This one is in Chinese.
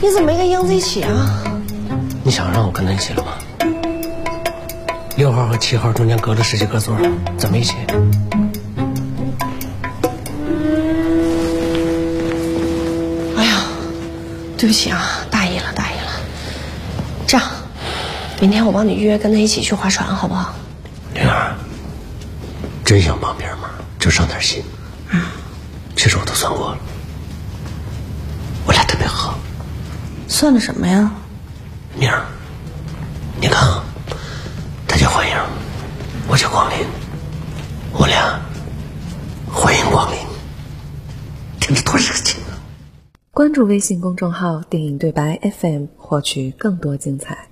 你怎么没跟英子一起啊？你想让我跟他一起了吗？六号和七号中间隔了十几个座，怎么一起？哎呀，对不起啊，大意了，大意了。这样，明天我帮你约跟他一起去划船，好不好？灵儿，真想帮别人忙，就上点心。嗯，其实我都算过了，算的什么呀？明儿，你看啊，他叫欢迎，我叫光临，我俩欢迎光临，听着多热情啊！关注微信公众号“电影对白 FM”，获取更多精彩。